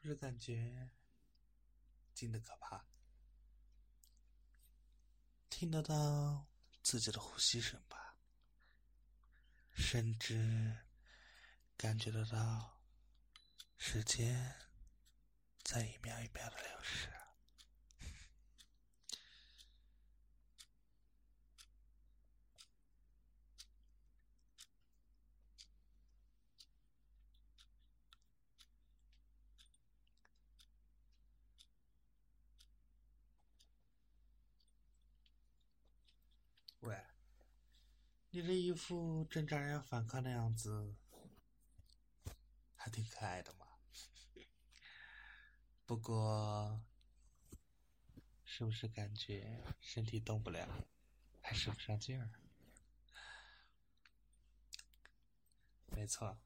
不是感觉近的可怕？听得到自己的呼吸声吧？甚至感觉得到时间在一秒一秒的流逝。喂，你这一副挣扎着要反抗的样子，还挺可爱的嘛。不过，是不是感觉身体动不了，还使不上劲儿？没错，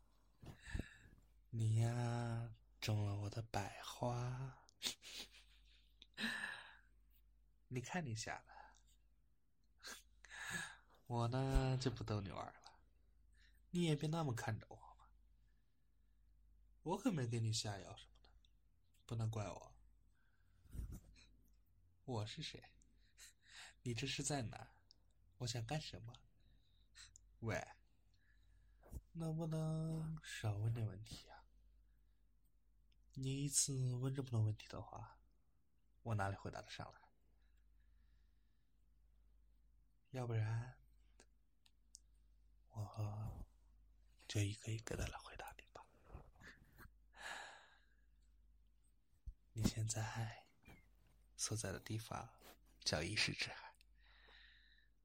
你呀中了我的百花，你看你吓的。我呢就不逗你玩了，你也别那么看着我嘛。我可没给你下药什么的，不能怪我。我是谁？你这是在哪？我想干什么？喂，能不能少问点问题啊？你一次问这么多问题的话，我哪里回答得上来？要不然。我就一个一个的来回答你吧。你现在所在的地方叫意识之海，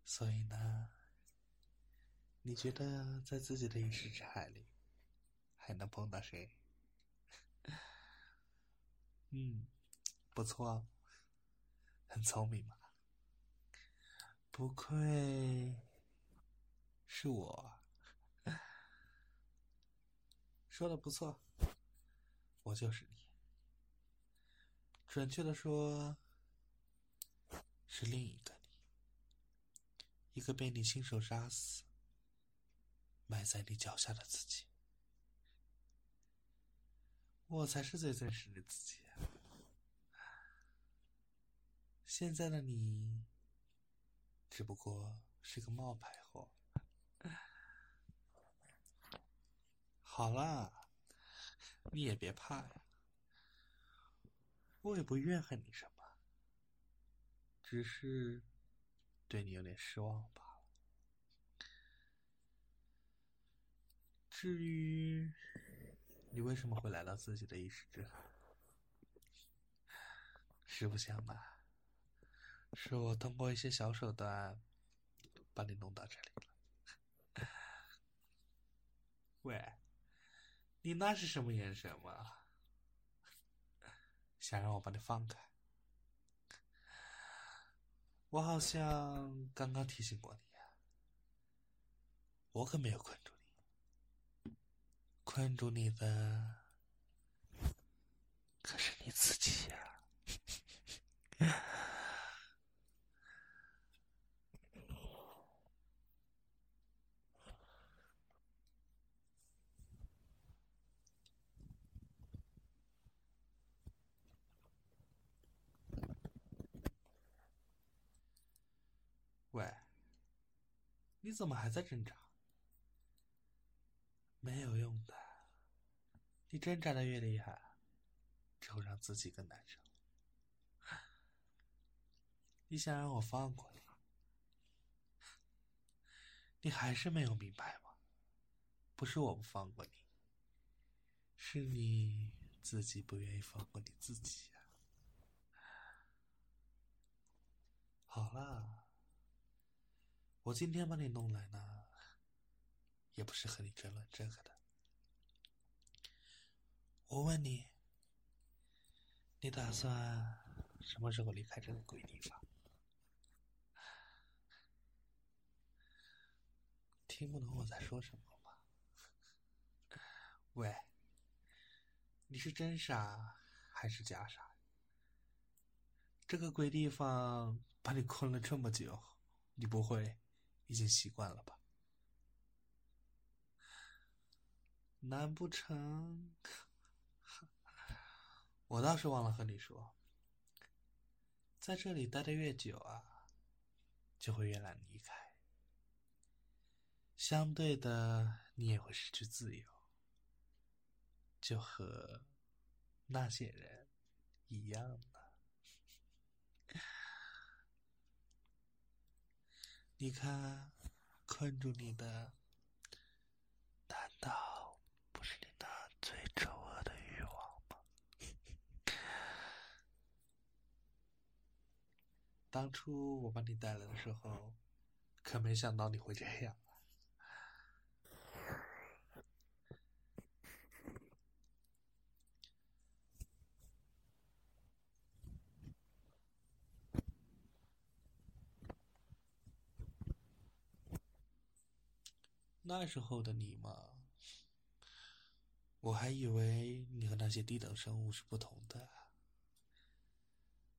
所以呢，你觉得在自己的意识之海里还能碰到谁？嗯，不错，很聪明嘛，不愧。是我，说的不错，我就是你。准确的说，是另一个你，一个被你亲手杀死、埋在你脚下的自己。我才是最真实的自己。现在的你，只不过是个冒牌货。好啦，你也别怕呀，我也不怨恨你什么，只是对你有点失望罢了。至于你为什么会来到自己的意识之海，实不相瞒，是我通过一些小手段把你弄到这里了。喂。你那是什么眼神嘛？想让我把你放开？我好像刚刚提醒过你呀，我可没有困住你，困住你的可是你自己呀。你怎么还在挣扎？没有用的，你挣扎的越厉害，只会让自己更难受。你想让我放过你，你还是没有明白吗？不是我不放过你，是你自己不愿意放过你自己呀。好了。我今天把你弄来呢，也不是和你争论这个的。我问你，你打算什么时候离开这个鬼地方？听不懂我在说什么吗？喂，你是真傻还是假傻？这个鬼地方把你困了这么久，你不会已经习惯了吧？难不成？我倒是忘了和你说，在这里待的越久啊，就会越难离开。相对的，你也会失去自由，就和那些人一样。你看，困住你的，难道不是你那最丑恶的欲望吗？当初我把你带来的时候，可没想到你会这样。那时候的你嘛，我还以为你和那些低等生物是不同的。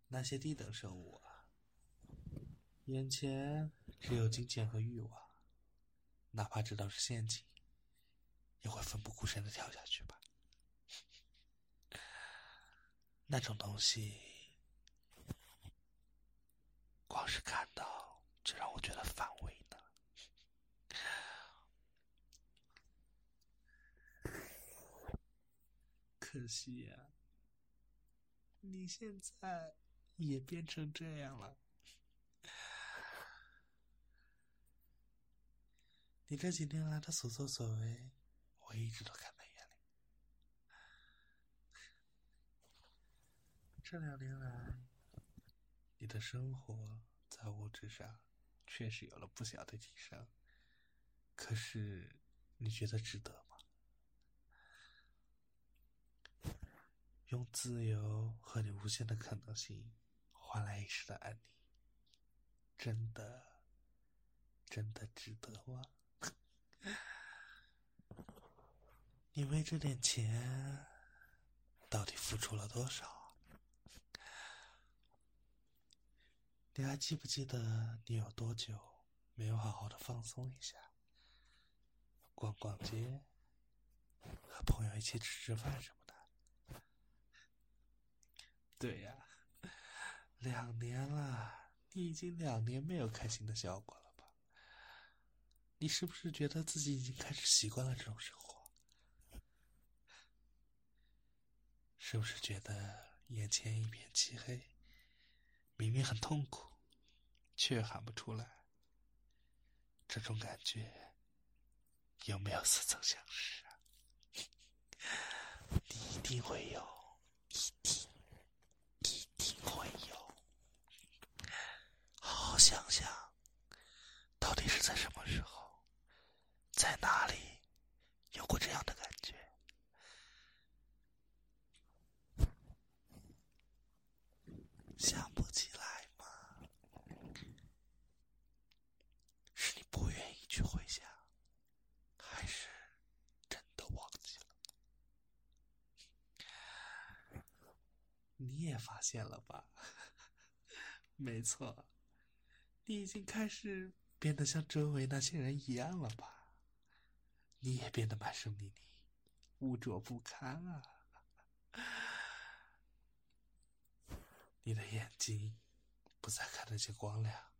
那些低等生物啊，眼前只有金钱和欲望，哪怕知道是陷阱，也会奋不顾身的跳下去吧。那种东西，光是看到就让我觉得反可惜呀，你现在也变成这样了。你这几年来的所作所为，我一直都看在眼里。这两年来，你的生活在物质上确实有了不小的提升。可是，你觉得值得吗？用自由和你无限的可能性换来一时的安宁，真的，真的值得吗？你为这点钱到底付出了多少？你还记不记得你有多久没有好好的放松一下，逛逛街，和朋友一起吃吃饭什么？对呀，两年了，你已经两年没有开心的笑过了吧？你是不是觉得自己已经开始习惯了这种生活？是不是觉得眼前一片漆黑，明明很痛苦，却喊不出来？这种感觉有没有似曾相识啊？你一定会有，一定。好好想想，到底是在什么时候，在哪里有过这样的感觉？想不起来吗？是你不愿意去回想，还是真的忘记了？你也发现了吧？没错。你已经开始变得像周围那些人一样了吧？你也变得满身泥泞、污浊不堪啊！你的眼睛不再看得见光亮，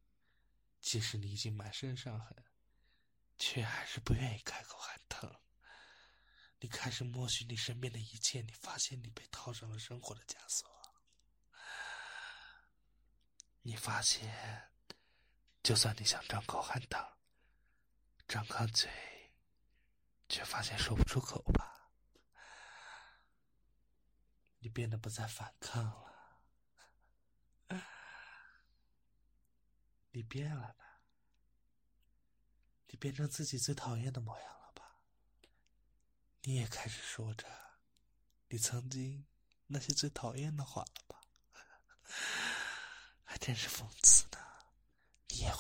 即使你已经满身伤痕，却还是不愿意开口喊疼。你开始默许你身边的一切，你发现你被套上了生活的枷锁，你发现。就算你想张口喊疼，张开嘴，却发现说不出口吧？你变得不再反抗了，你变了吧？你变成自己最讨厌的模样了吧？你也开始说着你曾经那些最讨厌的话了吧？还真是讽刺，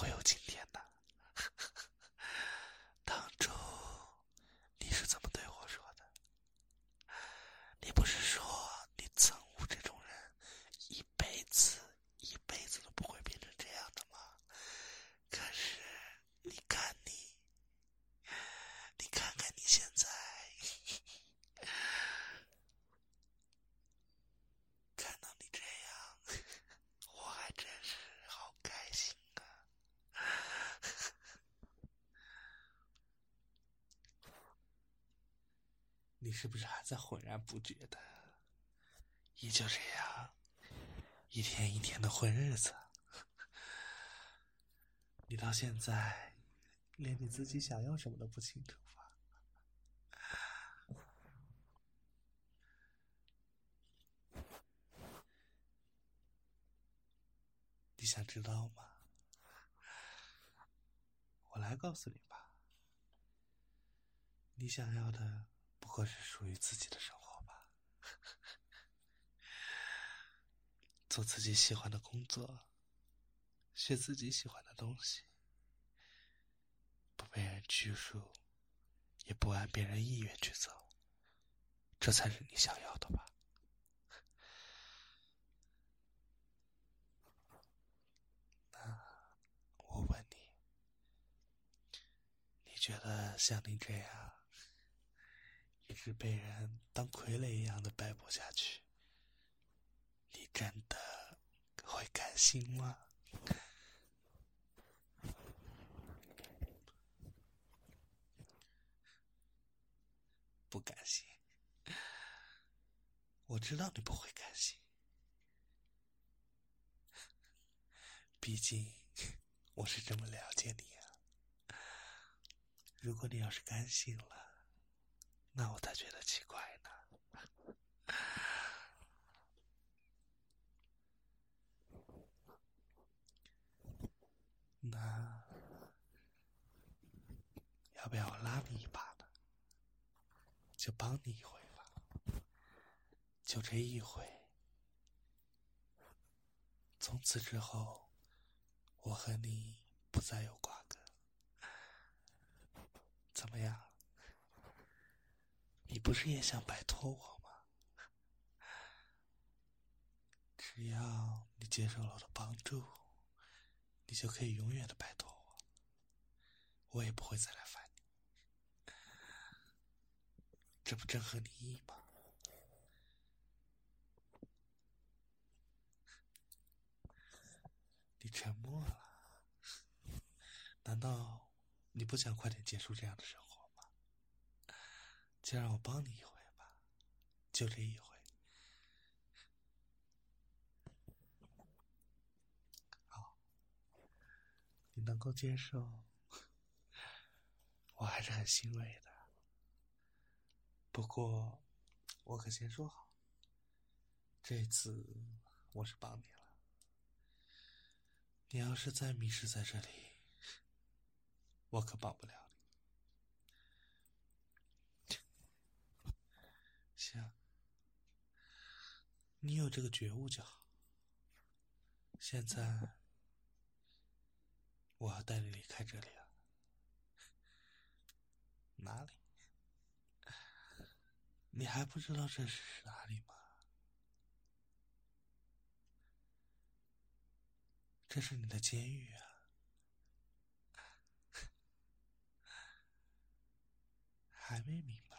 会有今天的。当初你是怎么对我说的？你不是说你憎恶这种人，一辈子一辈子都不会变成这样的吗？可是你看你，你看看你现在。你是不是还在浑然不觉的？也就这样，一天一天的混日子。你到现在连你自己想要什么都不清楚吧？你想知道吗？我来告诉你吧。你想要的。不过是属于自己的生活吧，做自己喜欢的工作，学自己喜欢的东西，不被人拘束，也不按别人意愿去走，这才是你想要的吧？那我问你，你觉得像你这样？一直被人当傀儡一样的摆布下去，你真的会甘心吗？不甘心，我知道你不会甘心，毕竟我是这么了解你啊。如果你要是甘心了。那我才觉得奇怪呢。那要不要我拉你一把呢？就帮你一回吧，就这一回。从此之后，我和你不再有瓜葛，怎么样？你不是也想摆脱我吗？只要你接受了我的帮助，你就可以永远的摆脱我，我也不会再来烦你。这不正合你意吗？你沉默了，难道你不想快点结束这样的生活？就让我帮你一回吧，就这一回。好，你能够接受，我还是很欣慰的。不过，我可先说好，这次我是帮你了。你要是再迷失在这里，我可帮不了。行，你有这个觉悟就好。现在，我要带你离开这里了。哪里？你还不知道这是哪里吗？这是你的监狱啊！还没明白。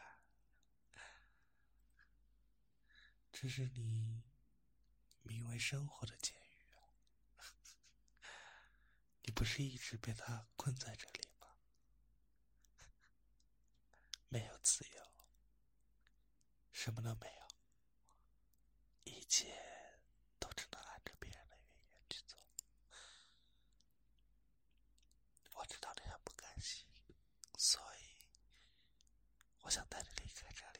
这是你名为生活的监狱！你不是一直被他困在这里吗？没有自由，什么都没有，一切都只能按着别人的意愿去做。我知道你很不甘心，所以我想带着你离开这里。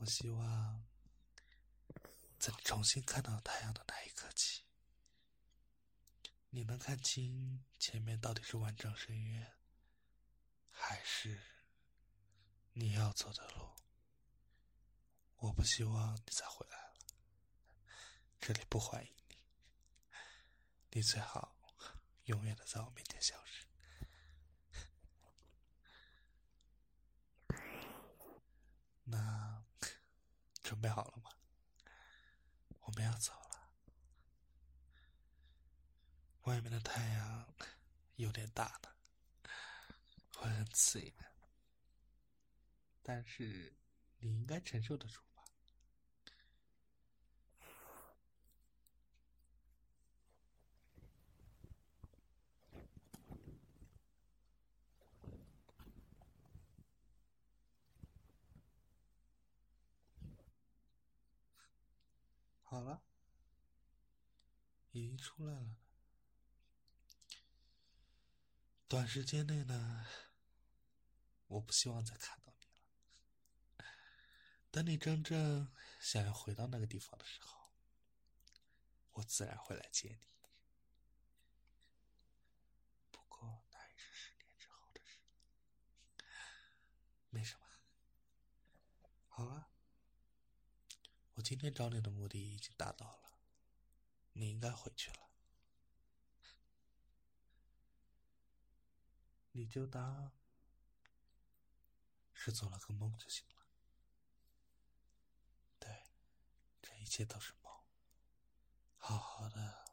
我希望，在你重新看到太阳的那一刻起，你能看清前面到底是万丈深渊，还是你要走的路，我不希望你再回来了。这里不欢迎你，你最好永远的在我面前消失。那准备好了吗？我们要走了。外面的太阳有点大呢，会很刺眼，但是你应该承受得住好了，已经出来了。短时间内呢，我不希望再看到你了。等你真正想要回到那个地方的时候，我自然会来接你。不过那也是十年之后的事，没什么。好了，我今天找你的目的已经达到了，你应该回去了。你就当是做了个梦就行了。对，这一切都是梦。好好的。